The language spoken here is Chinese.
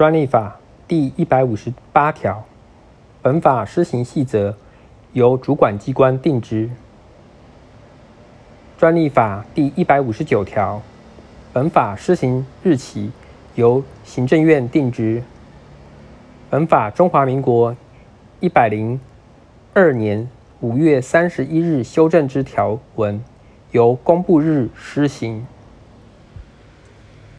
专利法第一百五十八条，本法施行细则由主管机关定之。专利法第一百五十九条，本法施行日期由行政院定之。本法中华民国一百零二年五月三十一日修正之条文，由公布日施行。